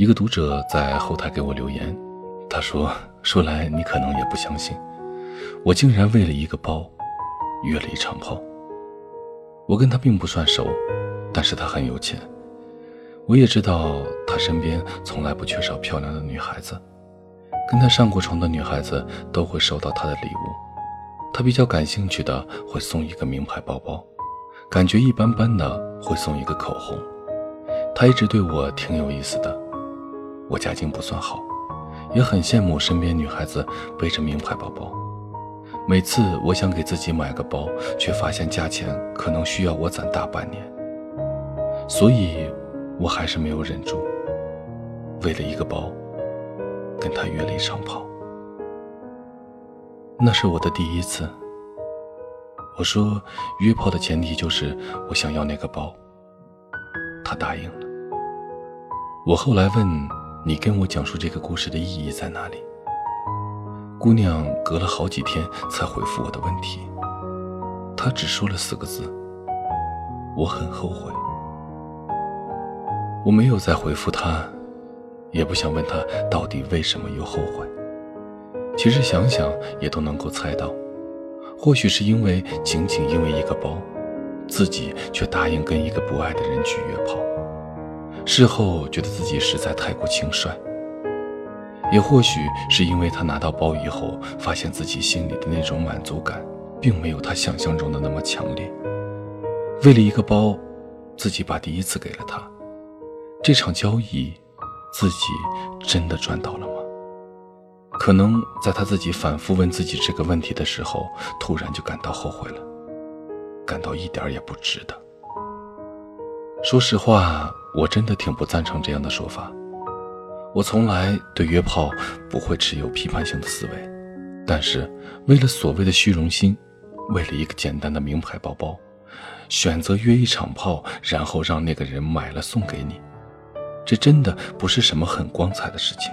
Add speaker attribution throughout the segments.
Speaker 1: 一个读者在后台给我留言，他说：“说来你可能也不相信，我竟然为了一个包，约了一场炮。我跟他并不算熟，但是他很有钱。我也知道他身边从来不缺少漂亮的女孩子，跟他上过床的女孩子都会收到他的礼物。他比较感兴趣的会送一个名牌包包，感觉一般般的会送一个口红。他一直对我挺有意思的。我家境不算好，也很羡慕身边女孩子背着名牌包包。每次我想给自己买个包，却发现价钱可能需要我攒大半年，所以，我还是没有忍住，为了一个包，跟他约了一场炮。那是我的第一次。我说约炮的前提就是我想要那个包，他答应了。我后来问你跟我讲述这个故事的意义在哪里？姑娘隔了好几天才回复我的问题，她只说了四个字：“我很后悔。”我没有再回复她，也不想问她到底为什么又后悔。其实想想也都能够猜到，或许是因为仅仅因为一个包，自己却答应跟一个不爱的人去约炮，事后觉得自己实在太过轻率。也或许是因为他拿到包以后，发现自己心里的那种满足感，并没有他想象中的那么强烈。为了一个包，自己把第一次给了他，这场交易，自己真的赚到了吗？可能在他自己反复问自己这个问题的时候，突然就感到后悔了，感到一点也不值得。说实话，我真的挺不赞成这样的说法。我从来对约炮不会持有批判性的思维，但是为了所谓的虚荣心，为了一个简单的名牌包包，选择约一场炮，然后让那个人买了送给你，这真的不是什么很光彩的事情。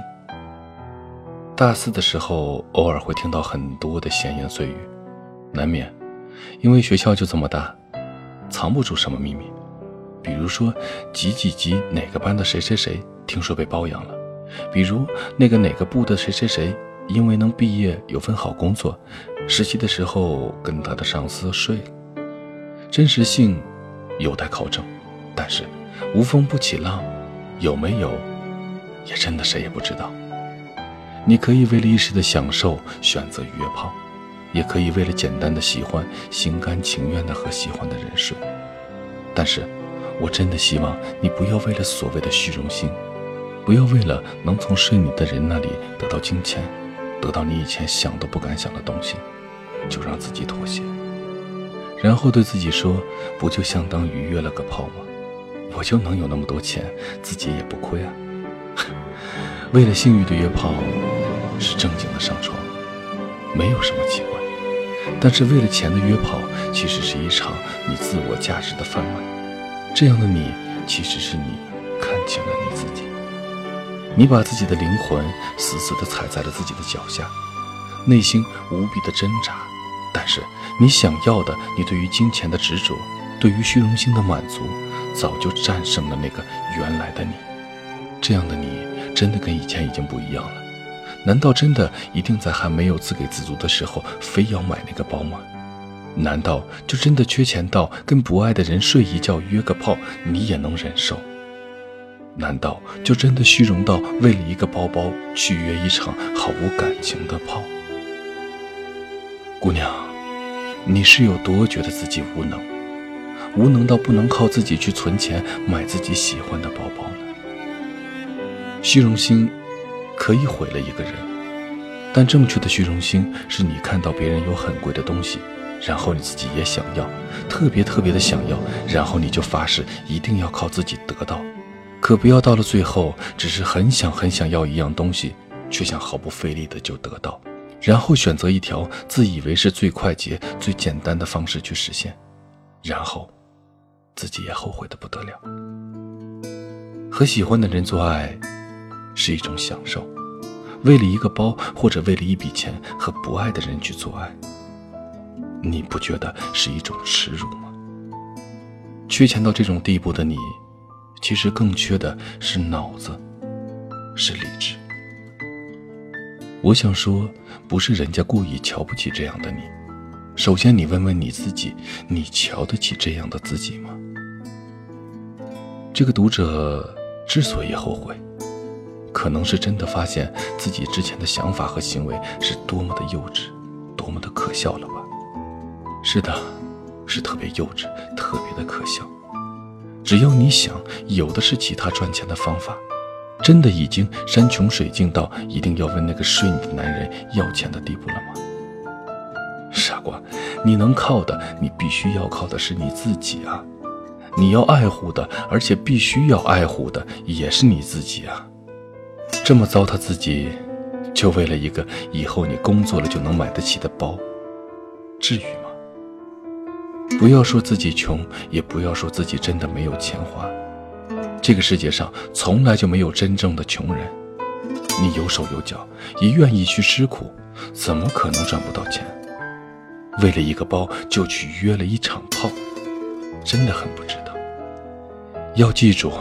Speaker 1: 大四的时候，偶尔会听到很多的闲言碎语，难免，因为学校就这么大，藏不住什么秘密。比如说，几几级哪个班的谁谁谁听说被包养了。比如那个哪个部的谁谁谁，因为能毕业有份好工作，实习的时候跟他的上司睡了。真实性有待考证，但是无风不起浪，有没有，也真的谁也不知道。你可以为了一时的享受选择约炮，也可以为了简单的喜欢，心甘情愿的和喜欢的人睡。但是，我真的希望你不要为了所谓的虚荣心。不要为了能从睡你的人那里得到金钱，得到你以前想都不敢想的东西，就让自己妥协，然后对自己说：“不就相当于约了个炮吗？我就能有那么多钱，自己也不亏啊。”为了性欲的约炮是正经的上床，没有什么奇怪；但是为了钱的约炮，其实是一场你自我价值的贩卖。这样的你，其实是你看清了你自己。你把自己的灵魂死死地踩在了自己的脚下，内心无比的挣扎。但是你想要的，你对于金钱的执着，对于虚荣心的满足，早就战胜了那个原来的你。这样的你，真的跟以前已经不一样了。难道真的一定在还没有自给自足的时候，非要买那个包吗？难道就真的缺钱到跟不爱的人睡一觉约个炮，你也能忍受？难道就真的虚荣到为了一个包包去约一场毫无感情的炮？姑娘，你是有多觉得自己无能，无能到不能靠自己去存钱买自己喜欢的包包呢？虚荣心可以毁了一个人，但正确的虚荣心是你看到别人有很贵的东西，然后你自己也想要，特别特别的想要，然后你就发誓一定要靠自己得到。可不要到了最后，只是很想很想要一样东西，却想毫不费力的就得到，然后选择一条自以为是最快捷、最简单的方式去实现，然后自己也后悔的不得了。和喜欢的人做爱是一种享受，为了一个包或者为了一笔钱和不爱的人去做爱，你不觉得是一种耻辱吗？缺钱到这种地步的你。其实更缺的是脑子，是理智。我想说，不是人家故意瞧不起这样的你。首先，你问问你自己，你瞧得起这样的自己吗？这个读者之所以后悔，可能是真的发现自己之前的想法和行为是多么的幼稚，多么的可笑了吧？是的，是特别幼稚，特别的可笑。只要你想，有的是其他赚钱的方法。真的已经山穷水尽到一定要问那个睡你的男人要钱的地步了吗？傻瓜，你能靠的，你必须要靠的是你自己啊！你要爱护的，而且必须要爱护的，也是你自己啊！这么糟蹋自己，就为了一个以后你工作了就能买得起的包，至于吗？不要说自己穷，也不要说自己真的没有钱花。这个世界上从来就没有真正的穷人。你有手有脚，也愿意去吃苦，怎么可能赚不到钱？为了一个包就去约了一场炮，真的很不值得。要记住，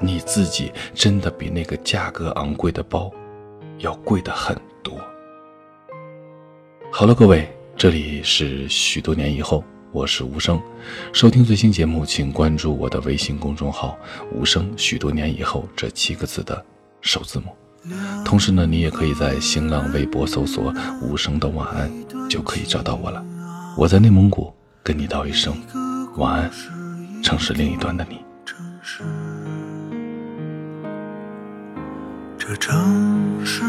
Speaker 1: 你自己真的比那个价格昂贵的包要贵的很多。好了，各位，这里是许多年以后。我是无声，收听最新节目，请关注我的微信公众号“无声”。许多年以后，这七个字的首字母。同时呢，你也可以在新浪微博搜索“无声的晚安”，就可以找到我了。我在内蒙古跟你道一声晚安，城市另一端的你。
Speaker 2: 这城市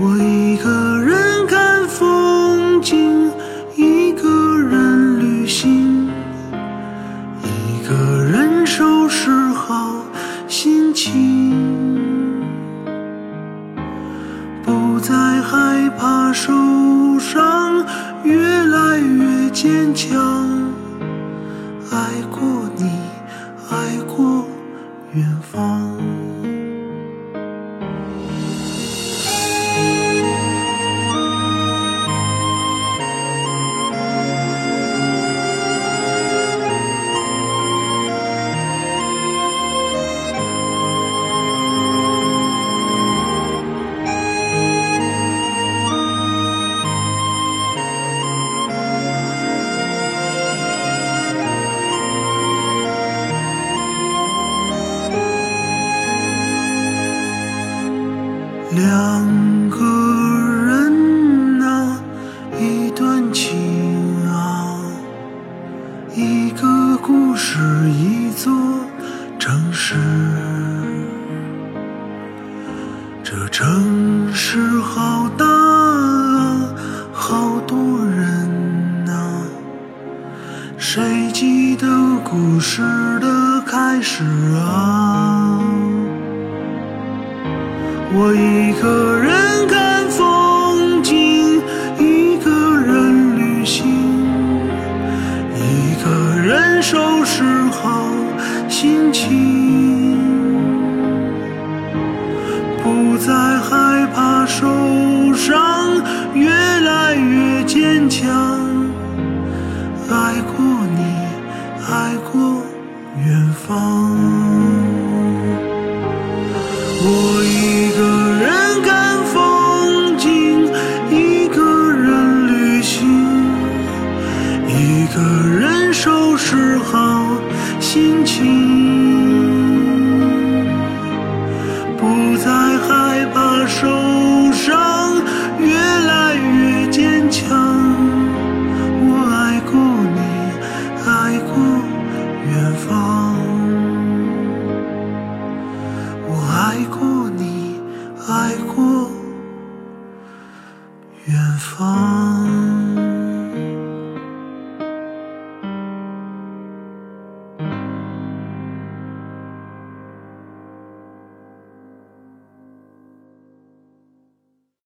Speaker 2: 我一个人看风景，一个人旅行，一个人收拾好心情，不再害怕受伤，越来越坚强。两个人啊，一段情啊，一个故事，一座城市。这城市好大啊，好多人啊，谁记得故事的开始啊？我一个人看风景，一个人旅行，一个人收拾好心情，不再害怕受伤，越来越坚强。爱过你，爱过远方。